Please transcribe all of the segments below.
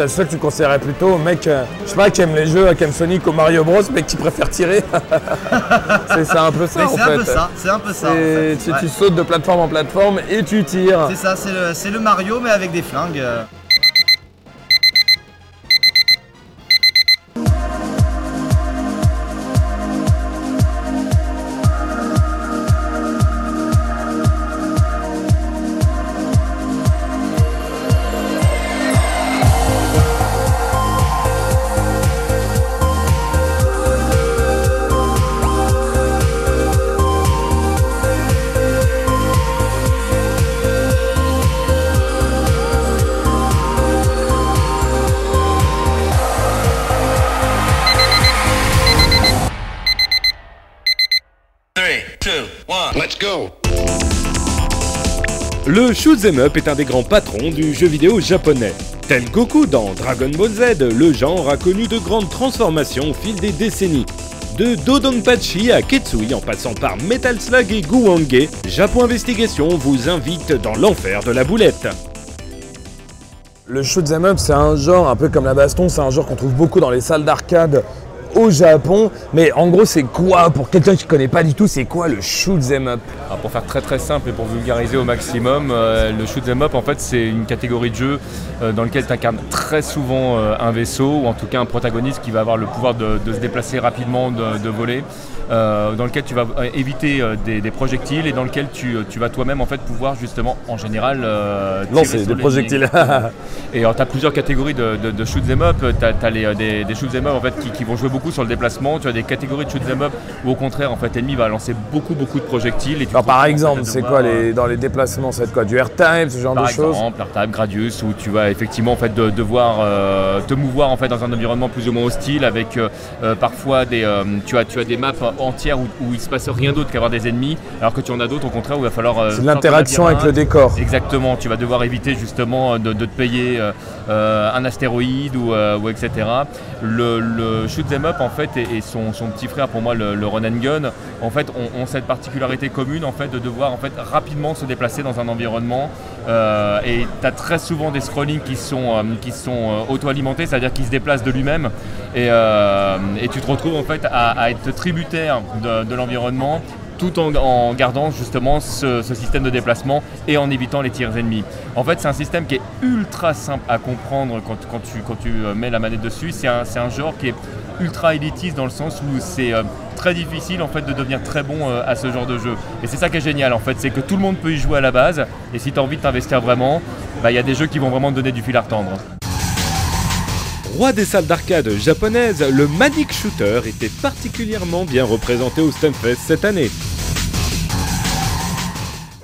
t'as ceux que tu conseillerais plutôt mecs, euh, je sais pas, qui aiment les jeux, qui aiment Sonic ou Mario Bros, mais qui préfèrent tirer. c'est ça, un peu ça c'est un peu ça, c'est un peu ça. en fait. tu, Ouais. tu sautes de plateforme en plateforme et tu tires. C'est ça, c'est le, c'est le Mario mais avec des flingues. Le shoot'em up est un des grands patrons du jeu vidéo japonais. Tel Goku dans Dragon Ball Z, le genre a connu de grandes transformations au fil des décennies. De Dodonpachi à Ketsui en passant par Metal Slug et Guwange, Japon Investigation vous invite dans l'enfer de la boulette. Le shoot'em up, c'est un genre un peu comme la baston, c'est un genre qu'on trouve beaucoup dans les salles d'arcade au Japon. Mais en gros, c'est quoi pour quelqu'un qui connaît pas du tout, c'est quoi le shoot'em up? Alors pour faire très très simple et pour vulgariser au maximum, euh, le shoot 'em up en fait c'est une catégorie de jeu euh, dans lequel tu incarnes très souvent euh, un vaisseau ou en tout cas un protagoniste qui va avoir le pouvoir de, de se déplacer rapidement, de, de voler, euh, dans lequel tu vas éviter euh, des, des projectiles et dans lequel tu, tu vas toi-même en fait pouvoir justement en général euh, tirer Lancer sur des projectiles. Et alors, tu as plusieurs catégories de, de, de shoot 'em up. Tu as, des, des shoot 'em up en fait, qui, qui vont jouer beaucoup sur le déplacement. Tu as des catégories de shoot 'em up où, au contraire, en fait, l'ennemi va lancer beaucoup, beaucoup de projectiles. Et tu Alors, par exemple, c'est quoi euh, les, dans les déplacements Ça va être quoi Du airtime, ce genre par de choses exemple, Airtime, Gradius, où tu vas effectivement en fait, de- devoir euh, te mouvoir en fait, dans un environnement plus ou moins hostile avec euh, euh, parfois des, euh, tu, as, tu as des maps entières où, où il se passe rien d'autre qu'avoir des ennemis, alors que tu en as d'autres au contraire où il va falloir. euh, C'est l'interaction avec le décor. Exactement, tu vas devoir éviter justement de, de te payer euh, euh, un astéroïde ou, euh, ou etc. Le, le shoot 'em up en fait et, son, petit frère pour moi le, le run and gun en fait ont, cette particularité commune en fait de devoir en fait rapidement se déplacer dans un environnement euh, et tu as très souvent des scrollings qui sont, euh, qui sont euh, auto-alimentés, c'est-à-dire qui se déplacent de lui-même et, euh, et tu te retrouves en fait à, être tributaire de, l'environnement tout en, gardant justement ce, système de déplacement et en évitant les tirs ennemis. En fait, c'est un système qui est ultra simple à comprendre quand, quand tu, quand tu mets la manette dessus. C'est un, un genre qui est ultra élitiste dans le sens où c'est euh, très difficile en fait de devenir très bon euh, à ce genre de jeu. Et c'est ça qui est génial en fait, c'est que tout le monde peut y jouer à la base. Et si tu as envie de t'investir vraiment, bah, il y a des jeux qui vont vraiment te donner du fil à retendre. Roi des salles d'arcade japonaises, le Manic Shooter était particulièrement bien représenté au Stunfest cette année.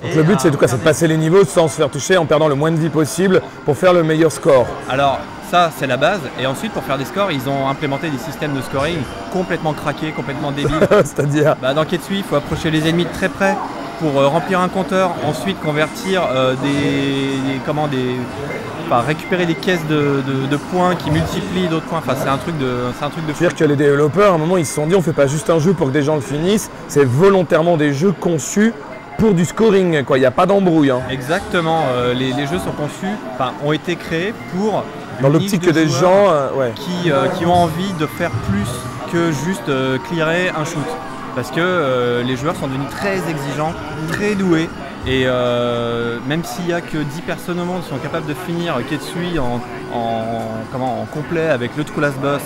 Donc le but, c'est de quoi C'est de passer les niveaux sans se faire toucher, en perdant le moins de vie possible pour faire le meilleur score. Alors ça c'est la base et ensuite pour faire des scores ils ont implémenté des systèmes de scoring complètement craqués, complètement débiles. C'est-à-dire Bah, dans Ketsui il faut approcher les ennemis de très près pour euh, remplir un compteur, ensuite convertir euh, des, des- comment des enfin, récupérer des caisses de, de- de points qui multiplient d'autres points. Enfin c'est un truc de c'est un truc de fou. C'est-à-dire que les développeurs, à un moment, ils se sont dit, on fait pas juste un jeu pour que des gens le finissent, c'est volontairement des jeux conçus pour du scoring, quoi. Il n'y a pas d'embrouille. hein. Exactement, euh, les, les jeux sont conçus, enfin ont été créés pour Dans l'optique liste que de des gens, euh, ouais. qui, euh, qui ont envie de faire plus que juste euh, clearer un shoot. Parce que les joueurs sont devenus très exigeants, très doués. Et euh, même s'il n'y a que 10 personnes au monde qui sont capables de finir Ketsui en, en, comment, en complet avec le True Last Boss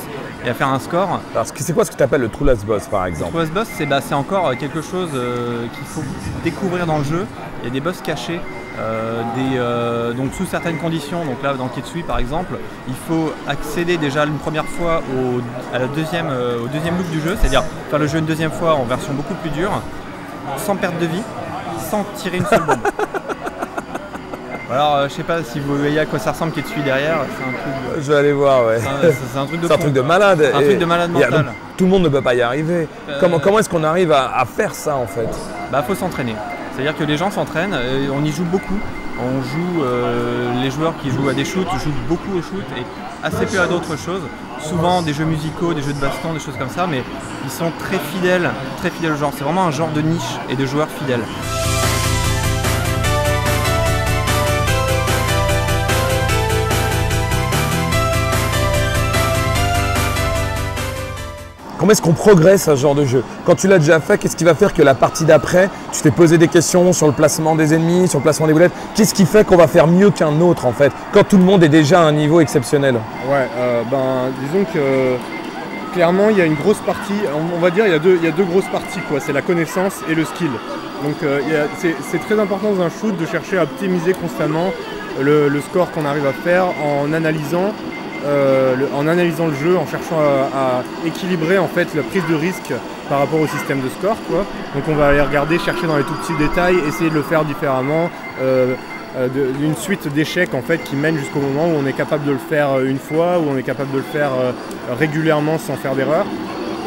et à faire un score, Alors, c'est quoi ce que tu appelles le True Last Boss, par le exemple True Last Boss c'est bah, c'est encore quelque chose euh, qu'il faut découvrir dans le jeu. Il y a des boss cachés, des, euh, donc sous certaines conditions. Donc là dans Ketsui par exemple, il faut accéder déjà une première fois au, à la deuxième, euh, au deuxième loop du jeu, c'est-à-dire faire le jeu une deuxième fois en version beaucoup plus dure, sans perte de vie, sans tirer une seule bombe. Alors euh, je sais pas si vous voyez à quoi ça ressemble Ketsui derrière, c'est un truc de, Je vais aller voir, ouais. c'est un- truc de C'est un fou. truc de malade. Un truc de malade a- donc, tout le monde ne peut pas y arriver. Euh, Comment, comment est-ce qu'on arrive à, à faire ça, en fait? Bah faut s'entraîner. C'est-à-dire que les gens s'entraînent, on y joue beaucoup. On joue, euh, les joueurs qui jouent à des shoots jouent beaucoup aux shoots et assez peu à d'autres choses. Souvent des jeux musicaux, des jeux de baston, des choses comme ça, mais ils sont très fidèles, très fidèles au genre. C'est vraiment un genre de niche et de joueurs fidèles. Comment est-ce qu'on progresse à ce genre de jeu Quand tu l'as déjà fait, qu'est-ce qui va faire que la partie d'après, tu t'es posé des questions sur le placement des ennemis, sur le placement des boulettes Qu'est-ce qui fait qu'on va faire mieux qu'un autre en fait Quand tout le monde est déjà à un niveau exceptionnel Ouais, euh, ben disons que clairement il y a une grosse partie, on, va dire il y, a deux, grosses parties quoi, c'est la connaissance et le skill. Donc euh, c'est très important dans un shoot de chercher à optimiser constamment le score qu'on arrive à faire en analysant, euh, en analysant le jeu, en cherchant à, équilibrer en fait la prise de risque par rapport au système de score. Quoi. Donc on va aller regarder, chercher dans les tout petits détails, essayer de le faire différemment. euh, euh, d'une suite d'échecs en fait qui mène jusqu'au moment où on est capable de le faire euh, une fois, où on est capable de le faire régulièrement sans faire d'erreur.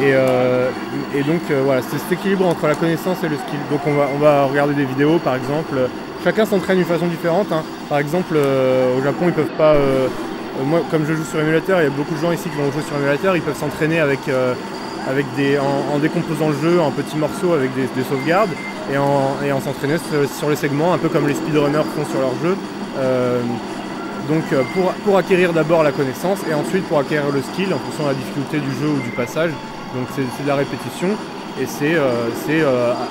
Et, donc voilà, c'est cet équilibre entre la connaissance et le skill. Donc on va, on va regarder des vidéos par exemple. Chacun s'entraîne d'une façon différente. hein. Par exemple, au Japon, ils peuvent pas. Euh, moi, comme je joue sur émulateur, il y a beaucoup de gens ici qui vont jouer sur émulateur. Ils peuvent s'entraîner avec, euh, avec des, en, décomposant le jeu en petits morceaux avec des, des sauvegardes et en, et en s'entraîner sur, les segments, un peu comme les speedrunners font sur leur jeu. Euh, donc pour, pour acquérir d'abord la connaissance et ensuite pour acquérir le skill en fonction de la difficulté du jeu ou du passage. Donc c'est de la répétition et c'est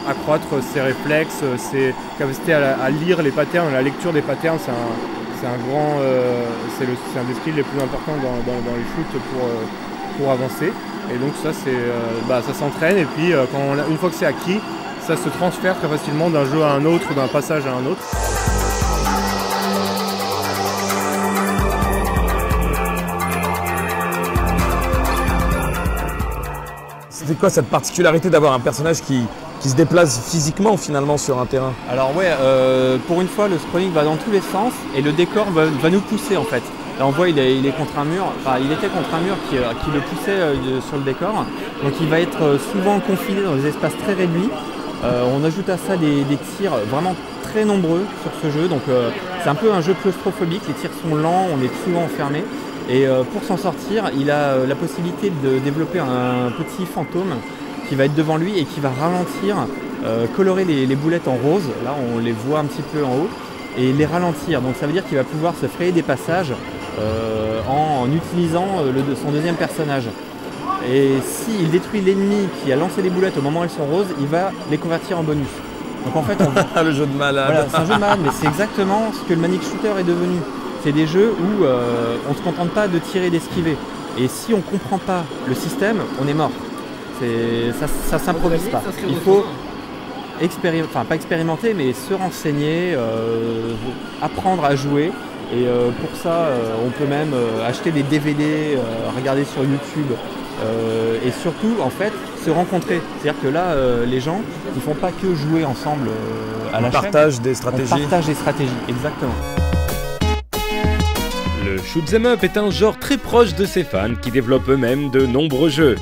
accroître ses réflexes, ses capacités à, à lire les patterns. La lecture des patterns, c'est un, c'est un grand, euh, c'est un des skills les plus importants dans, dans- les shoots pour, euh, pour avancer. Et donc ça, c'est, euh, bah, ça s'entraîne et puis quand une fois que c'est acquis, ça se transfère très facilement d'un jeu à un autre ou d'un passage à un autre. C'était quoi cette particularité d'avoir un personnage qui, qui se déplace physiquement finalement sur un terrain Alors ouais, euh, pour une fois, le scrolling va dans tous les sens et le décor va, nous pousser en fait. Là on voit il est, contre un mur, enfin il était contre un mur qui, euh, le poussait euh, sur le décor. Donc il va être souvent confiné dans des espaces très réduits. On ajoute à ça des, des tirs vraiment très nombreux sur ce jeu. Donc c'est un peu un jeu claustrophobique, les tirs sont lents, on est souvent enfermé. Et pour s'en sortir, il a la possibilité de développer un petit fantôme qui va être devant lui et qui va ralentir, euh, colorer les, les boulettes en rose, là on les voit un petit peu en haut, et les ralentir. Donc ça veut dire qu'il va pouvoir se frayer des passages euh, en, en utilisant euh, le- son deuxième personnage. Et s'il détruit l'ennemi qui a lancé les boulettes au moment où elles sont roses, il va les convertir en bonus. Donc en fait, on, le jeu de malade. voilà, c'est un jeu malade, mais c'est exactement ce que le Manic Shooter est devenu. C'est des jeux où euh, on ne se contente pas de tirer et d'esquiver. Et si on ne comprend pas le système, on est mort. C'est- Ça, ça s'improvise pas. Il faut expérimenter, enfin pas expérimenter, mais se renseigner, euh, apprendre à jouer. Et euh, pour ça, euh, on peut même euh, acheter des DVD, euh, regarder sur YouTube. euh, et surtout, en fait, se rencontrer. C'est-à-dire que là, euh, les gens, ils font pas que jouer ensemble euh, à la On chaîne. partage des On stratégies. partage des stratégies, exactement. Le shoot'em up est un genre très proche de ses fans qui développent eux-mêmes de nombreux jeux.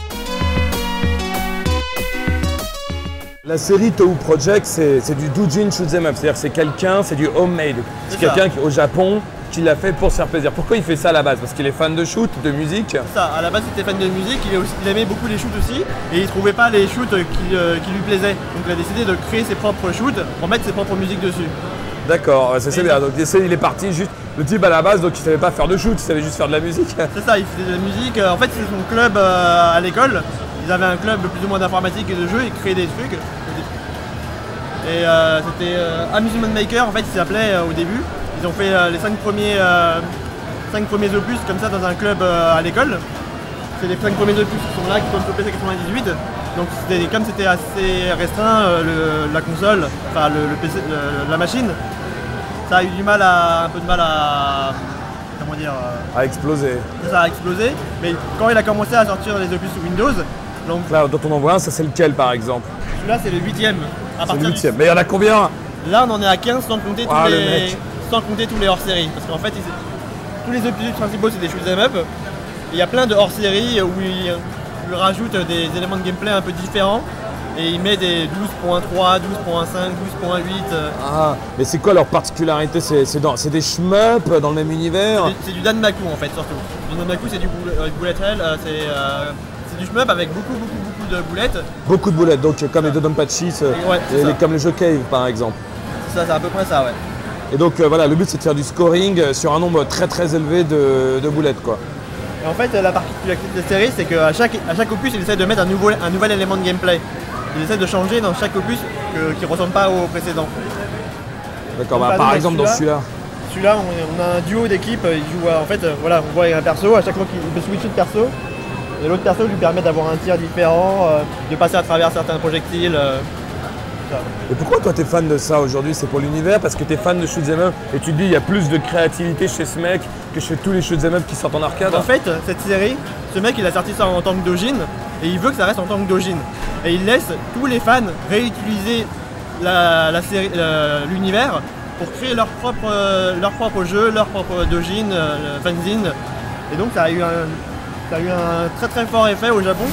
La série Tohu Project, c'est du doujin shoot'em up, c'est-à-dire c'est quelqu'un, c'est du homemade. C'est quelqu'un au Japon qui l'a fait pour se faire plaisir. Pourquoi il fait ça à la base? Parce qu'il est fan de shoot, de musique? Ça, à la base, il était fan de musique, il, est aussi- il aimait beaucoup les shoots aussi, et il trouvait pas les shoots qui, euh, qui lui plaisaient. Donc il a décidé de créer ses propres shoots pour mettre ses propres musiques dessus. D'accord, ça c'est bien. Donc il est parti juste. Le type à la base, donc il savait pas faire de shoot, il savait juste faire de la musique. C'est ça, il faisait de la musique. Euh, En fait, c'est son club euh, à l'école. Ils avaient un club plus ou moins d'informatique et de jeux, ils créaient des trucs. Et euh, c'était euh, Amusement Maker, en fait, il s'appelait euh, au début. Ils ont fait les 5 premiers, cinq premiers opus comme ça dans un club à l'école. C'est les 5 premiers opus qui sont là, qui sont sur PC 98. Donc comme c'était assez restreint, le- la console, enfin le, le PC, le- la machine, ça a eu du mal à, un peu de mal à, comment dire, A explosé. ça a explosé. Mais quand il a commencé à sortir les opus sous Windows, donc Là, dont on en voit un, ça c'est lequel par exemple? celui-là c'est le huitième. C'est le. Mais il y en a combien Là on en est à 15 sans compter tous Ah, le les sans compter tous les hors-série. Parce qu'en fait ils- tous les opus principaux c'est des shoot'em up. Il y a plein de hors-série où il, il rajoute des éléments de gameplay un peu différents. Et il met des 12.3, 12.5, 12.8. euh, Ah, mais c'est quoi leur particularité? C'est des shmups dans le même univers? C'est- du Danmaku en fait surtout. Du Danmaku c'est du euh, bullet hell, euh, c'est euh, c'est du shmup avec beaucoup beaucoup beaucoup de boulettes. Beaucoup de boulettes, donc comme les Dodonpachi, c'est- Et ouais, les- comme le jeu Cave par exemple. Ça c'est à peu près ça ouais. Et donc euh, voilà, le but c'est de faire du scoring euh, sur un nombre très très élevé de, de boulettes quoi. Et en fait, la particularité de cette série, c'est qu'à chaque, à chaque opus, il essaie de mettre un, nouveau, un nouvel élément de gameplay. Il essaie de changer dans chaque opus que- qui ne ressemble pas au précédent. D'accord, bah, par exemple, dans celui-là, celui-là. On, on a un duo d'équipe, il joue à- en fait, euh, voilà, on voit un perso, à chaque fois qu'il peut switcher de perso, et l'autre perso lui permet d'avoir un tir différent, euh, de passer à travers certains projectiles. euh, Et pourquoi toi t'es fan de ça aujourd'hui? C'est pour l'univers? Parce que t'es fan de shoot'em up et tu te dis il y a plus de créativité chez ce mec que chez tous les shoot'em up qui sortent en arcade En fait, cette série, ce mec il a sorti ça en tant que dojin et il veut que ça reste en tant que dojin. Et il laisse tous les fans réutiliser la, la série- l'univers pour créer leur propre, euh, leur propre jeu, leur propre dojin, fanzine. Et donc ça a, eu un, ça a eu un très très fort effet au Japon.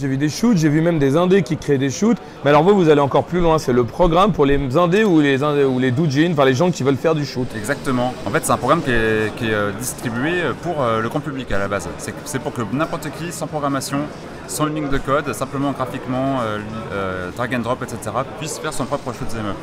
J'ai vu des shoots, j'ai vu même des indés qui créent des shoots. Mais alors vous, vous allez encore plus loin. C'est le programme pour les indés ou les, indés, ou les doujins, enfin les gens qui veulent faire du shoot. Exactement. En fait, c'est un programme qui est, qui est, euh, distribué pour euh, le grand public à la base. C'est pour que n'importe qui, sans programmation, sans une ligne de code, simplement graphiquement, euh, euh, drag and drop, etc., puisse faire son propre shoot'em up.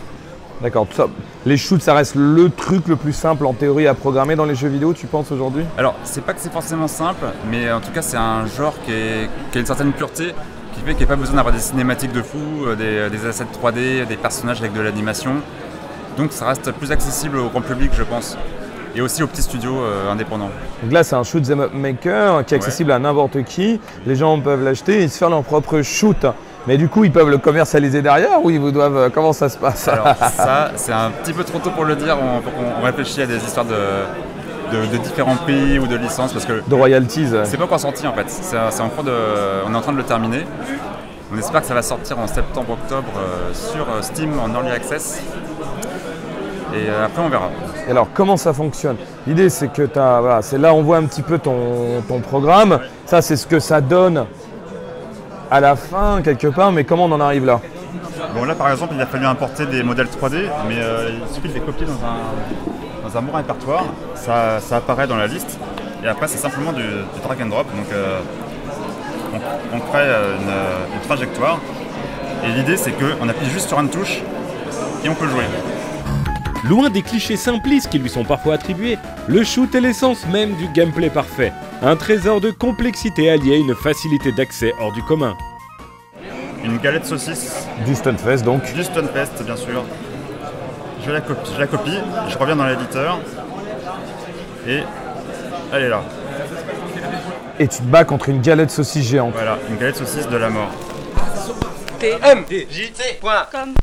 D'accord, tout ça. Les shoots, ça reste le truc le plus simple en théorie à programmer dans les jeux vidéo, tu penses aujourd'hui? Alors, c'est pas que c'est forcément simple, mais en tout cas, c'est un genre qui, est- qui a une certaine pureté, qui fait qu'il n'y a pas besoin d'avoir des cinématiques de fou, euh, des, des assets 3D, des personnages avec de l'animation. Donc, ça reste plus accessible au grand public, je pense, et aussi aux petits studios euh, indépendants. Donc là, c'est un shoot 'em up maker qui est accessible à n'importe qui. Les gens peuvent l'acheter et se faire leur propre shoot. Mais du coup, ils peuvent le commercialiser derrière ou ils vous doivent. euh, Comment ça se passe Alors ça, c'est un petit peu trop tôt pour le dire. On, on réfléchit à des histoires de, de- de différents pays ou de licences parce que De royalties. c'est pas encore sorti en fait. C'est en cours de, on est en train de le terminer. On espère que ça va sortir en septembre-octobre euh, sur euh, Steam en early access. Et après on verra. Et alors, comment ça fonctionne? L'idée, c'est que tu Voilà, c'est là on voit un petit peu ton, ton programme. Ça, c'est ce que ça donne à la fin, quelque part. Mais comment on en arrive là Bon là par exemple il a fallu importer des modèles 3D, mais euh, il suffit de les copier dans un, dans bon répertoire, ça, ça apparaît dans la liste, et après c'est simplement du, drag and drop, donc euh, on, crée euh, une, une trajectoire, et l'idée c'est qu'on appuie juste sur une touche, et on peut jouer. Loin des clichés simplistes qui lui sont parfois attribués, le shoot est l'essence même du gameplay parfait. Un trésor de complexité allié à une facilité d'accès hors du commun. Une galette saucisse, Du Stunfest, donc. du Stunfest bien sûr, je la copie, je, la copie, je reviens dans l'éditeur, et elle est là. Et tu te bats contre une galette saucisse géante. Voilà, une galette saucisse de la mort. tmjc.com